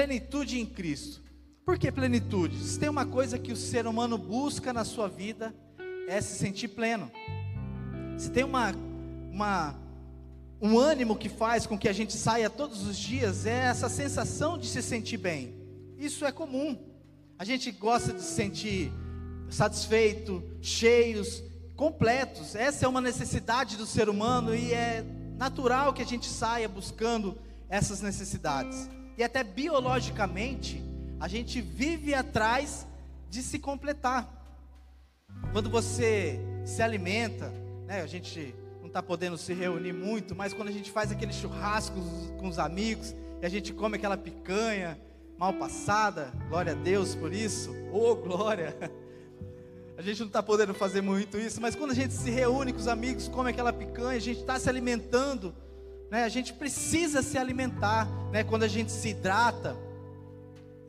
Plenitude em Cristo. Por que plenitude? Se tem uma coisa que o ser humano busca na sua vida, é se sentir pleno. Se tem uma, uma, um ânimo que faz com que a gente saia todos os dias, é essa sensação de se sentir bem. Isso é comum. A gente gosta de se sentir satisfeito, cheios, completos. Essa é uma necessidade do ser humano e é natural que a gente saia buscando essas necessidades. E até biologicamente, a gente vive atrás de se completar. Quando você se alimenta, né, a gente não está podendo se reunir muito, mas quando a gente faz aquele churrasco com os amigos, e a gente come aquela picanha mal passada, glória a Deus por isso, oh glória. A gente não está podendo fazer muito isso, mas quando a gente se reúne com os amigos, come aquela picanha, a gente está se alimentando, né? A gente precisa se alimentar, né? Quando a gente se hidrata,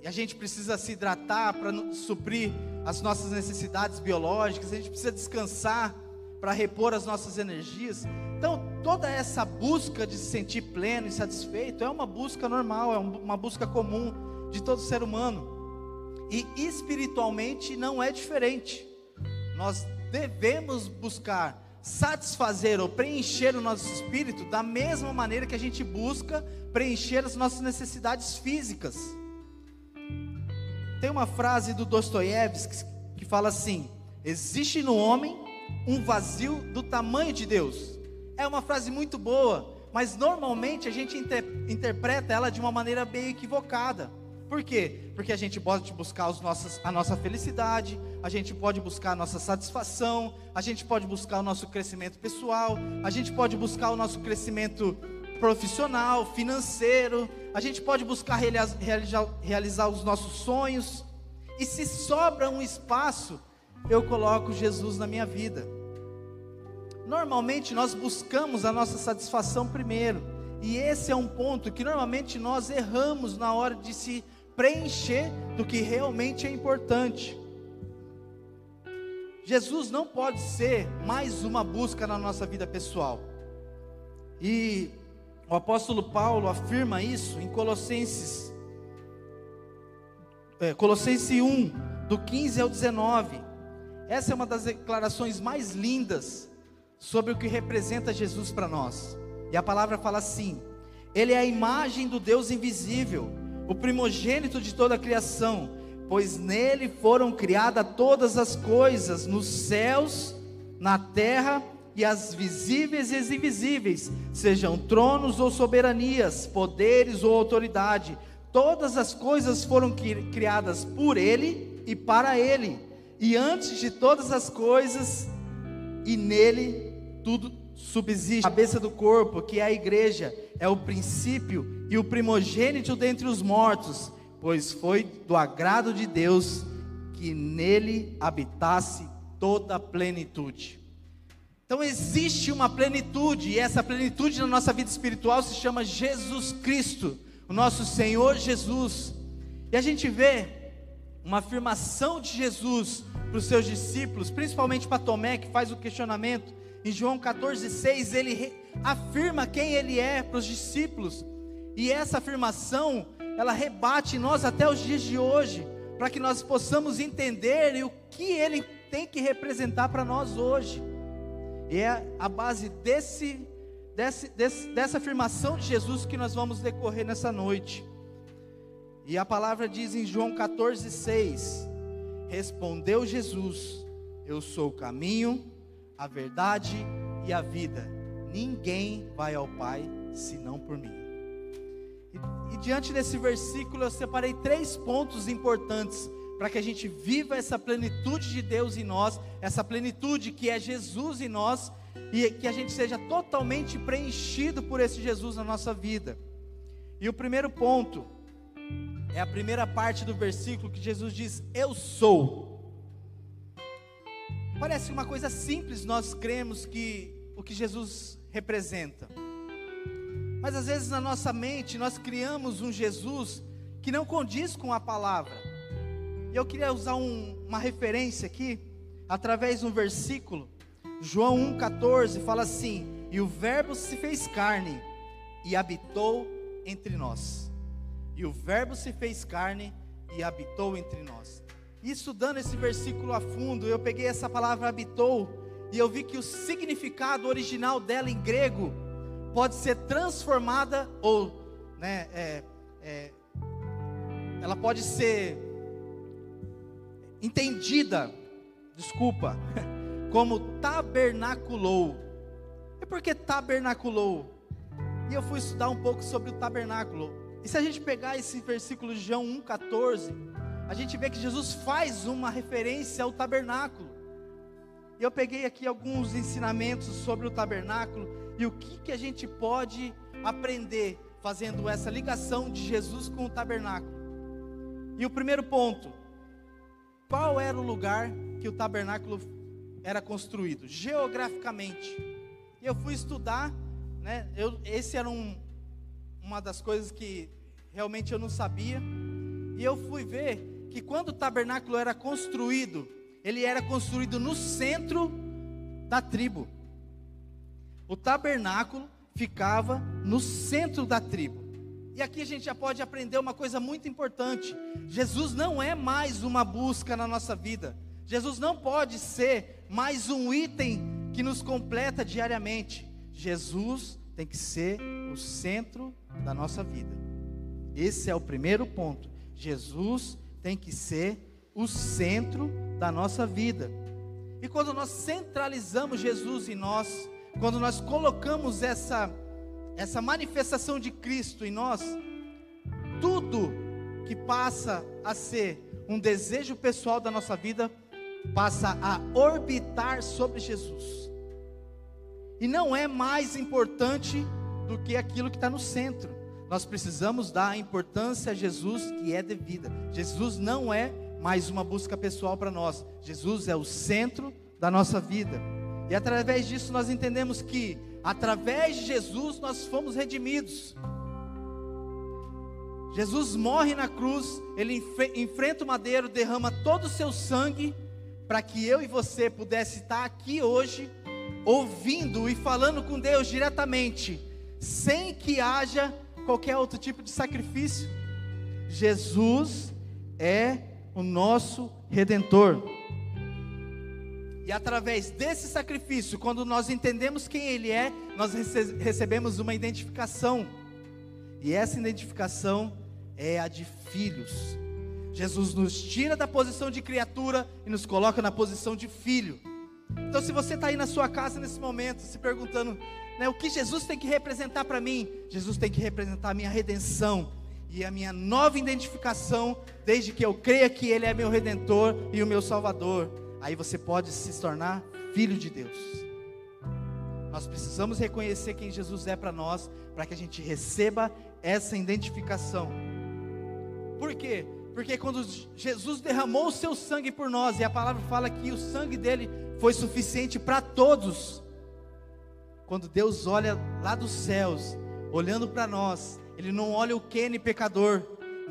e a gente precisa se hidratar para suprir as nossas necessidades biológicas, a gente precisa descansar para repor as nossas energias. Então, toda essa busca de se sentir pleno e satisfeito é uma busca normal, é uma busca comum de todo ser humano. E espiritualmente não é diferente. Nós devemos buscar satisfazer ou preencher o nosso espírito da mesma maneira que a gente busca preencher as nossas necessidades físicas. Tem uma frase do Dostoiévski que fala assim: existe no homem um vazio do tamanho de Deus. É uma frase muito boa, mas normalmente a gente inter interpreta ela de uma maneira bem equivocada. Por quê? Porque a gente pode buscar os nossos, a nossa felicidade, a gente pode buscar a nossa satisfação, a gente pode buscar o nosso crescimento pessoal, a gente pode buscar o nosso crescimento profissional, financeiro, a gente pode buscar realizar, realizar os nossos sonhos, e se sobra um espaço, eu coloco Jesus na minha vida. Normalmente nós buscamos a nossa satisfação primeiro, e esse é um ponto que normalmente nós erramos na hora de se preencher do que realmente é importante. Jesus não pode ser mais uma busca na nossa vida pessoal. E o apóstolo Paulo afirma isso em Colossenses, é, Colossenses 1, do 15 ao 19. Essa é uma das declarações mais lindas sobre o que representa Jesus para nós. E a palavra fala assim: Ele é a imagem do Deus invisível, o primogênito de toda a criação, pois nele foram criadas todas as coisas, nos céus, na terra e as visíveis e as invisíveis, sejam tronos ou soberanias, poderes ou autoridade, todas as coisas foram criadas por Ele e para Ele, e antes de todas as coisas, e nele tudo subsiste. A cabeça do corpo, que é a igreja, é o princípio e o primogênito dentre os mortos, pois foi do agrado de Deus que nele habitasse toda a plenitude. Então existe uma plenitude, e essa plenitude na nossa vida espiritual se chama Jesus Cristo, o nosso Senhor Jesus. E a gente vê uma afirmação de Jesus para os seus discípulos, principalmente para Tomé, que faz o questionamento. Em João 14,6, ele afirma quem ele é para os discípulos. E essa afirmação, ela rebate em nós até os dias de hoje, para que nós possamos entender o que ele tem que representar para nós hoje. E é a base desse, desse, desse, dessa afirmação de Jesus que nós vamos decorrer nessa noite. E a palavra diz em João 14,6: Respondeu Jesus: Eu sou o caminho, a verdade e a vida. Ninguém vai ao Pai senão por mim. Diante desse versículo, eu separei três pontos importantes para que a gente viva essa plenitude de Deus em nós, essa plenitude que é Jesus em nós, e que a gente seja totalmente preenchido por esse Jesus na nossa vida. E o primeiro ponto é a primeira parte do versículo que Jesus diz: Eu sou. Parece uma coisa simples nós cremos que o que Jesus representa. Mas às vezes na nossa mente nós criamos um Jesus que não condiz com a palavra. E eu queria usar um, uma referência aqui, através de um versículo, João 1,14 fala assim: E o Verbo se fez carne e habitou entre nós. e o Verbo se fez carne e habitou entre nós. E estudando esse versículo a fundo, eu peguei essa palavra habitou e eu vi que o significado original dela em grego pode ser transformada ou, né, é, é, ela pode ser entendida, desculpa, como tabernaculou. E por que tabernaculou? E eu fui estudar um pouco sobre o tabernáculo. E se a gente pegar esse versículo de João 1,14, a gente vê que Jesus faz uma referência ao tabernáculo. E eu peguei aqui alguns ensinamentos sobre o tabernáculo e o que, que a gente pode aprender fazendo essa ligação de Jesus com o tabernáculo. E o primeiro ponto, qual era o lugar que o tabernáculo era construído? Geograficamente. E eu fui estudar, né? Eu, esse era um, uma das coisas que realmente eu não sabia. E eu fui ver que quando o tabernáculo era construído, ele era construído no centro da tribo. O tabernáculo ficava no centro da tribo. E aqui a gente já pode aprender uma coisa muito importante: Jesus não é mais uma busca na nossa vida. Jesus não pode ser mais um item que nos completa diariamente. Jesus tem que ser o centro da nossa vida. Esse é o primeiro ponto. Jesus tem que ser o centro da nossa vida. E quando nós centralizamos Jesus em nós, quando nós colocamos essa essa manifestação de Cristo em nós, tudo que passa a ser um desejo pessoal da nossa vida passa a orbitar sobre Jesus. E não é mais importante do que aquilo que está no centro. Nós precisamos dar a importância a Jesus que é devida. Jesus não é mais uma busca pessoal para nós. Jesus é o centro da nossa vida. E através disso nós entendemos que através de Jesus nós fomos redimidos. Jesus morre na cruz, ele enfrenta o madeiro, derrama todo o seu sangue para que eu e você pudesse estar aqui hoje ouvindo e falando com Deus diretamente sem que haja qualquer outro tipo de sacrifício. Jesus é o nosso redentor. E através desse sacrifício, quando nós entendemos quem Ele é, nós rece recebemos uma identificação. E essa identificação é a de filhos. Jesus nos tira da posição de criatura e nos coloca na posição de filho. Então, se você está aí na sua casa nesse momento, se perguntando, né, o que Jesus tem que representar para mim? Jesus tem que representar a minha redenção e a minha nova identificação, desde que eu creia que Ele é meu redentor e o meu salvador. Aí você pode se tornar filho de Deus. Nós precisamos reconhecer quem Jesus é para nós, para que a gente receba essa identificação. Por quê? Porque quando Jesus derramou o seu sangue por nós, e a palavra fala que o sangue dele foi suficiente para todos. Quando Deus olha lá dos céus, olhando para nós, Ele não olha o Kenny pecador,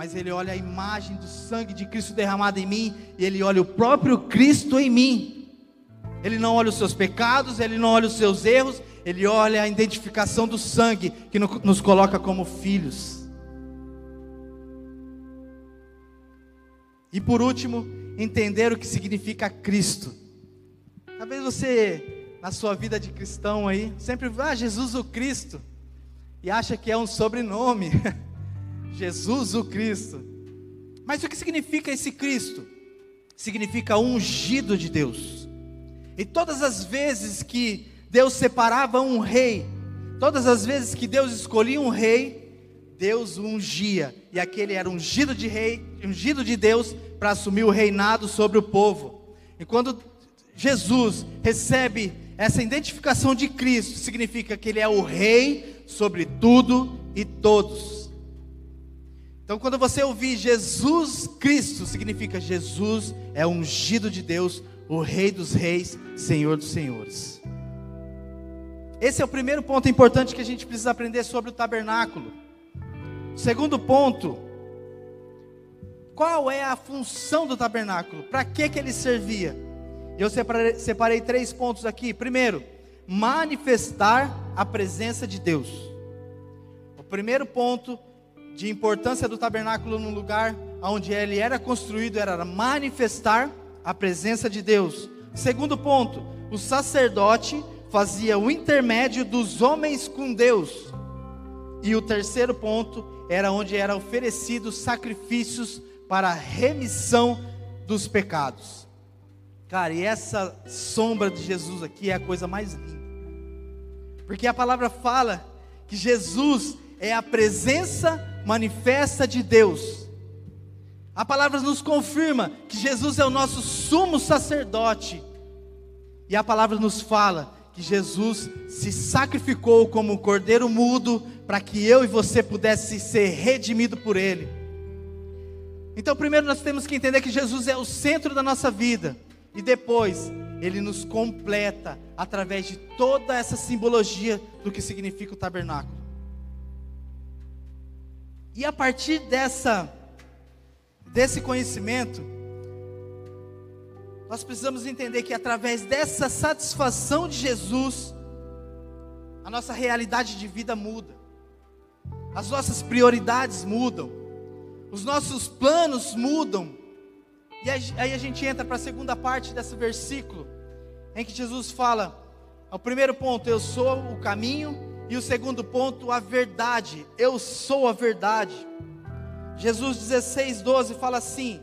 mas Ele olha a imagem do sangue de Cristo derramado em mim, e Ele olha o próprio Cristo em mim. Ele não olha os seus pecados, Ele não olha os seus erros, Ele olha a identificação do sangue que nos coloca como filhos. E por último, entender o que significa Cristo. Talvez você, na sua vida de cristão aí, sempre vá ah, Jesus o Cristo e acha que é um sobrenome. Jesus o Cristo. Mas o que significa esse Cristo? Significa ungido de Deus. E todas as vezes que Deus separava um rei, todas as vezes que Deus escolhia um rei, Deus o ungia, e aquele era ungido de rei, ungido de Deus para assumir o reinado sobre o povo. E quando Jesus recebe essa identificação de Cristo, significa que Ele é o Rei sobre tudo e todos. Então, quando você ouvir Jesus Cristo, significa Jesus é ungido de Deus, o Rei dos Reis, Senhor dos Senhores. Esse é o primeiro ponto importante que a gente precisa aprender sobre o tabernáculo. Segundo ponto, qual é a função do tabernáculo? Para que, que ele servia? Eu separei, separei três pontos aqui. Primeiro, manifestar a presença de Deus. O primeiro ponto, de importância do tabernáculo no lugar onde ele era construído era manifestar a presença de Deus. Segundo ponto, o sacerdote fazia o intermédio dos homens com Deus. E o terceiro ponto era onde eram oferecidos sacrifícios para a remissão dos pecados. Cara, e essa sombra de Jesus aqui é a coisa mais linda. Porque a palavra fala que Jesus é a presença manifesta de Deus. A palavra nos confirma que Jesus é o nosso sumo sacerdote. E a palavra nos fala que Jesus se sacrificou como um cordeiro mudo para que eu e você pudesse ser redimido por ele. Então, primeiro nós temos que entender que Jesus é o centro da nossa vida e depois ele nos completa através de toda essa simbologia do que significa o tabernáculo. E a partir dessa desse conhecimento, nós precisamos entender que através dessa satisfação de Jesus, a nossa realidade de vida muda, as nossas prioridades mudam, os nossos planos mudam. E aí a gente entra para a segunda parte desse versículo, em que Jesus fala: o primeiro ponto, eu sou o caminho, e o segundo ponto, a verdade, eu sou a verdade. Jesus 16, 12 fala assim: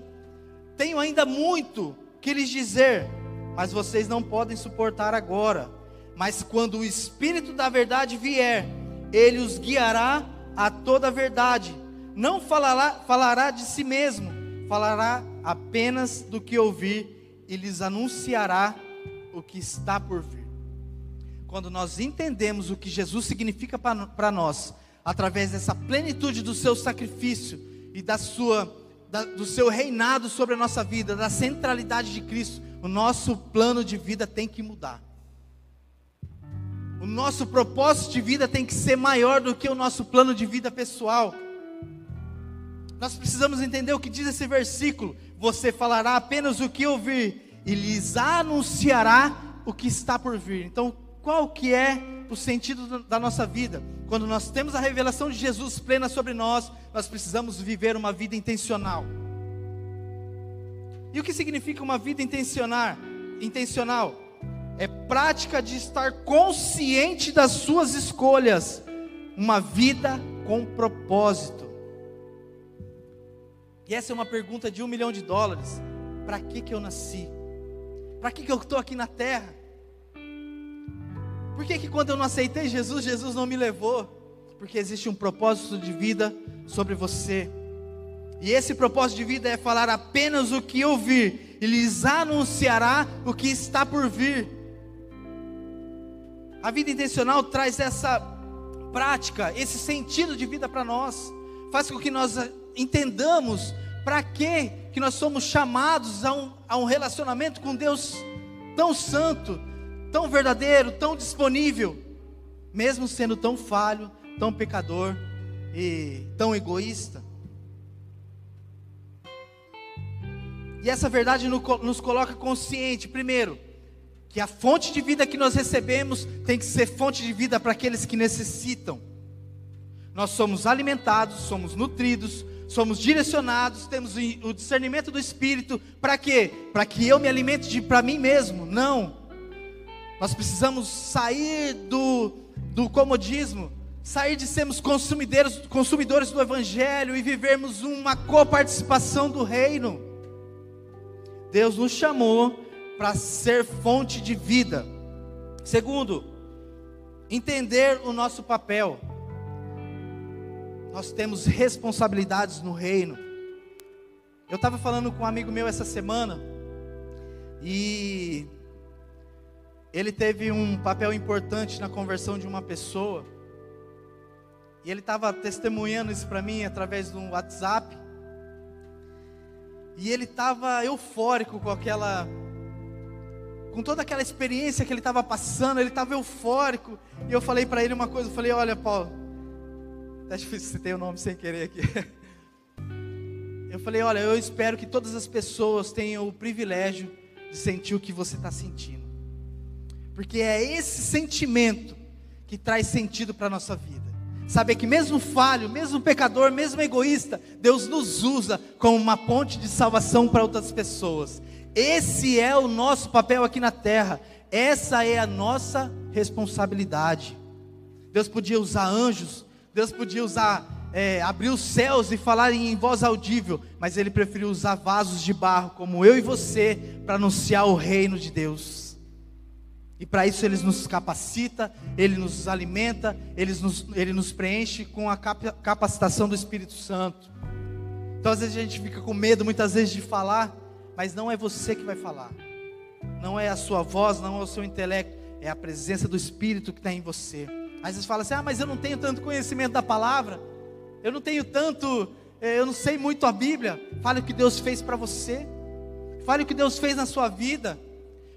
Tenho ainda muito que lhes dizer, mas vocês não podem suportar agora. Mas quando o Espírito da verdade vier, ele os guiará a toda a verdade. Não falará, falará de si mesmo, falará apenas do que ouvir e lhes anunciará o que está por vir. Quando nós entendemos o que Jesus significa para nós, através dessa plenitude do seu sacrifício, e da sua, da, do seu reinado sobre a nossa vida, da centralidade de Cristo, o nosso plano de vida tem que mudar. O nosso propósito de vida tem que ser maior do que o nosso plano de vida pessoal. Nós precisamos entender o que diz esse versículo. Você falará apenas o que ouvir e lhes anunciará o que está por vir. Então, qual que é o sentido da nossa vida? Quando nós temos a revelação de Jesus plena sobre nós, nós precisamos viver uma vida intencional. E o que significa uma vida intencional? Intencional é prática de estar consciente das suas escolhas, uma vida com propósito. E essa é uma pergunta de um milhão de dólares. Para que que eu nasci? Para que que eu estou aqui na Terra? Por que, que quando eu não aceitei Jesus, Jesus não me levou? Porque existe um propósito de vida sobre você. E esse propósito de vida é falar apenas o que ouvir, e lhes anunciará o que está por vir. A vida intencional traz essa prática, esse sentido de vida para nós, faz com que nós entendamos para que que nós somos chamados a um, a um relacionamento com Deus tão santo, tão verdadeiro, tão disponível, mesmo sendo tão falho, tão pecador e tão egoísta. E essa verdade nos coloca consciente, primeiro, que a fonte de vida que nós recebemos tem que ser fonte de vida para aqueles que necessitam. Nós somos alimentados, somos nutridos, somos direcionados, temos o discernimento do Espírito, para quê? Para que eu me alimente para mim mesmo? Não. Nós precisamos sair do, do comodismo, sair de sermos consumidores, consumidores do Evangelho e vivermos uma coparticipação do reino. Deus nos chamou para ser fonte de vida. Segundo, entender o nosso papel. Nós temos responsabilidades no reino. Eu estava falando com um amigo meu essa semana e ele teve um papel importante na conversão de uma pessoa. E ele estava testemunhando isso para mim através do WhatsApp. E ele estava eufórico com aquela com toda aquela experiência que ele estava passando, ele estava eufórico. E eu falei para ele uma coisa, eu falei: "Olha, Paulo, até citei o nome sem querer aqui. Eu falei: "Olha, eu espero que todas as pessoas tenham o privilégio de sentir o que você está sentindo porque é esse sentimento que traz sentido para a nossa vida. Saber que mesmo falho, mesmo pecador, mesmo egoísta, Deus nos usa como uma ponte de salvação para outras pessoas. Esse é o nosso papel aqui na terra. Essa é a nossa responsabilidade. Deus podia usar anjos, Deus podia usar, é, abrir os céus e falar em voz audível, mas Ele preferiu usar vasos de barro, como eu e você, para anunciar o reino de Deus. E para isso Ele nos capacita, Ele nos alimenta, Ele nos, Ele nos preenche com a capacitação do Espírito Santo. Então às vezes a gente fica com medo muitas vezes de falar, mas não é você que vai falar, não é a sua voz, não é o seu intelecto, é a presença do Espírito que está em você. Às vezes fala assim: ah, mas eu não tenho tanto conhecimento da palavra, eu não tenho tanto, eh, eu não sei muito a Bíblia. Fale o que Deus fez para você, fale o que Deus fez na sua vida,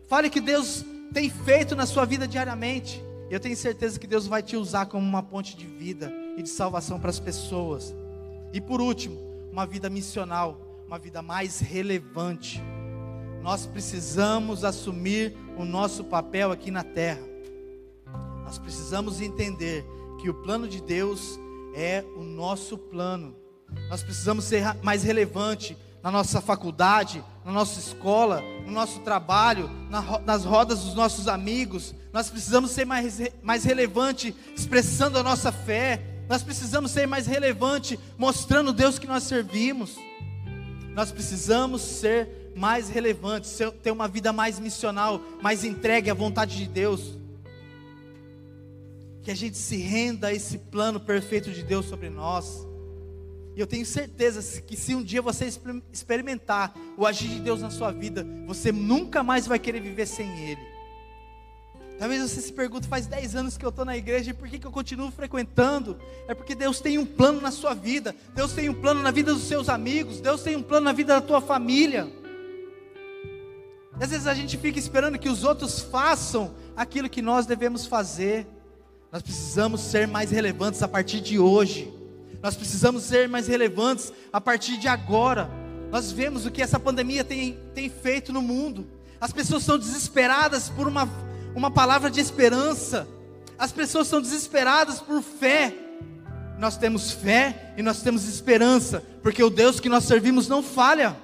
fale o que Deus tem feito na sua vida diariamente. Eu tenho certeza que Deus vai te usar como uma ponte de vida e de salvação para as pessoas. E por último, uma vida missional uma vida mais relevante. Nós precisamos assumir o nosso papel aqui na terra. Nós precisamos entender que o plano de Deus é o nosso plano. Nós precisamos ser mais relevante na nossa faculdade, na nossa escola, no nosso trabalho, nas rodas dos nossos amigos. Nós precisamos ser mais, mais relevante expressando a nossa fé. Nós precisamos ser mais relevante mostrando Deus que nós servimos. Nós precisamos ser mais relevantes, ter uma vida mais missional, mais entregue à vontade de Deus. Que a gente se renda a esse plano perfeito de Deus sobre nós. E eu tenho certeza que se um dia você experimentar o agir de Deus na sua vida, você nunca mais vai querer viver sem Ele. Talvez você se pergunte, faz 10 anos que eu estou na igreja e por que, que eu continuo frequentando? É porque Deus tem um plano na sua vida, Deus tem um plano na vida dos seus amigos, Deus tem um plano na vida da tua família. E às vezes a gente fica esperando que os outros façam aquilo que nós devemos fazer. Nós precisamos ser mais relevantes a partir de hoje. Nós precisamos ser mais relevantes a partir de agora. Nós vemos o que essa pandemia tem, tem feito no mundo. As pessoas são desesperadas por uma uma palavra de esperança. As pessoas são desesperadas por fé. Nós temos fé e nós temos esperança, porque o Deus que nós servimos não falha.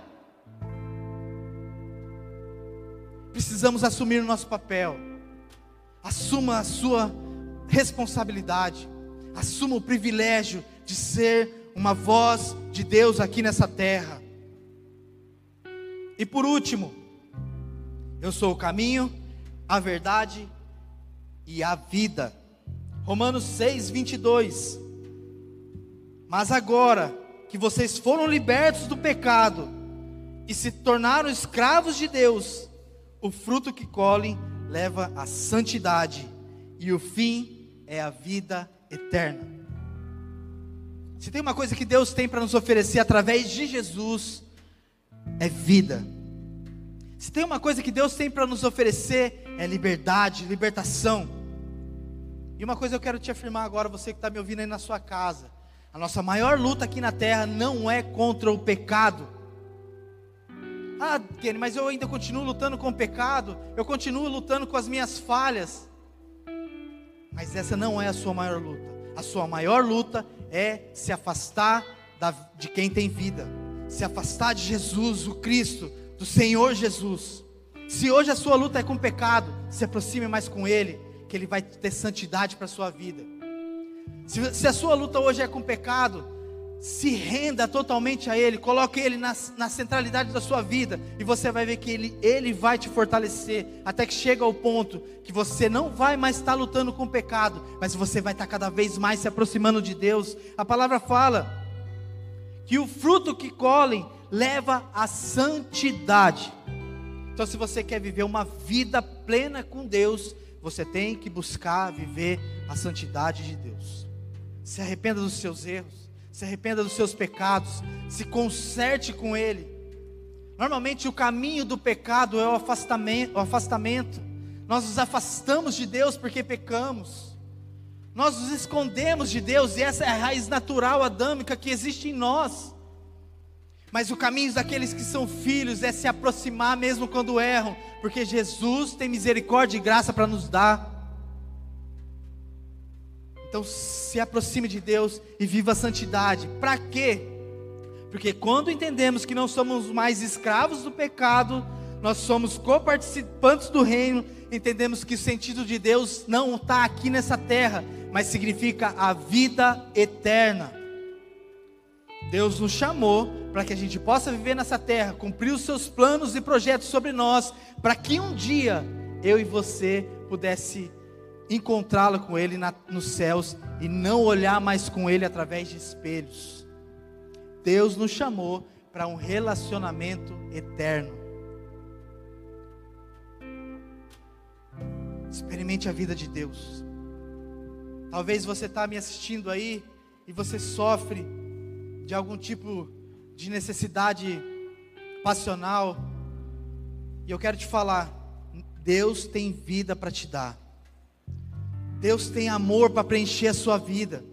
Precisamos assumir o nosso papel. Assuma a sua responsabilidade. Assuma o privilégio de ser uma voz de Deus aqui nessa terra. E por último, eu sou o caminho, a verdade e a vida. Romanos 6, 22. Mas agora que vocês foram libertos do pecado e se tornaram escravos de Deus, o fruto que colhem leva à santidade e o fim é a vida eterna. Se tem uma coisa que Deus tem para nos oferecer através de Jesus, é vida. Se tem uma coisa que Deus tem para nos oferecer, é liberdade, libertação. E uma coisa eu quero te afirmar agora, você que está me ouvindo aí na sua casa: a nossa maior luta aqui na terra não é contra o pecado. Ah, Kenny, mas eu ainda continuo lutando com o pecado, eu continuo lutando com as minhas falhas. Mas essa não é a sua maior luta. A sua maior luta é se afastar da, de quem tem vida, se afastar de Jesus, o Cristo, do Senhor Jesus. Se hoje a sua luta é com o pecado, se aproxime mais com Ele, que Ele vai ter santidade para a sua vida. Se, se, a sua luta hoje é com o pecado, se renda totalmente a Ele, coloque Ele na, na centralidade da sua vida, e você vai ver que Ele, Ele vai te fortalecer, até que chega ao ponto que você não vai mais estar lutando com o pecado, mas você vai estar cada vez mais se aproximando de Deus. A palavra fala que o fruto que colhem leva à santidade. Então, se você quer viver uma vida plena com Deus, você tem que buscar viver a santidade de Deus. Se arrependa dos seus erros, se arrependa dos seus pecados, se conserte com Ele. Normalmente, o caminho do pecado é o afastamento. O afastamento. Nós nos afastamos de Deus porque pecamos. Nós nos escondemos de Deus, e essa é a raiz natural adâmica que existe em nós. Mas o caminho daqueles que são filhos é se aproximar mesmo quando erram, porque Jesus tem misericórdia e graça para nos dar. Então se aproxime de Deus e viva a santidade. Para quê? Porque quando entendemos que não somos mais escravos do pecado, nós somos coparticipantes do reino, entendemos que o sentido de Deus não está aqui nessa terra, mas significa a vida eterna. Deus nos chamou para que a gente possa viver nessa terra, cumprir os seus planos e projetos sobre nós, para que um dia eu e você pudesse encontrá-lo com Ele na, nos céus e não olhar mais com Ele através de espelhos. Deus nos chamou para um relacionamento eterno. Experimente a vida de Deus. Talvez você está me assistindo aí e você sofre de algum tipo de necessidade passional. E eu quero te falar, Deus tem vida para te dar. Deus tem amor para preencher a sua vida.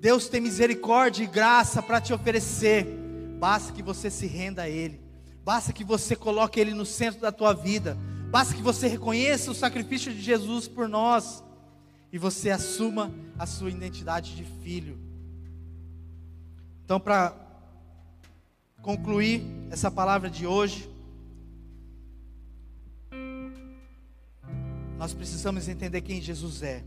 Deus tem misericórdia e graça para te oferecer. Basta que você se renda a Ele. Basta que você coloque Ele no centro da tua vida. Basta que você reconheça o sacrifício de Jesus por nós. E você assuma a sua identidade de filho. Então, para concluir essa palavra de hoje, nós precisamos entender quem Jesus é.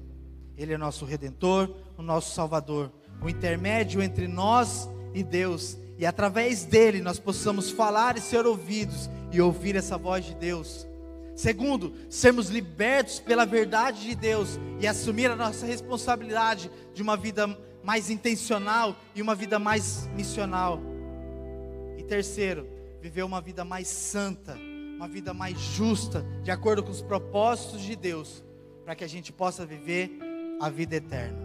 Ele é nosso redentor, o nosso salvador, o intermédio entre nós e Deus, e através dele nós possamos falar e ser ouvidos e ouvir essa voz de Deus. Segundo, sermos libertos pela verdade de Deus e assumir a nossa responsabilidade de uma vida mais intencional e uma vida mais missional. E terceiro, viver uma vida mais santa, uma vida mais justa, de acordo com os propósitos de Deus, para que a gente possa viver a vida eterna.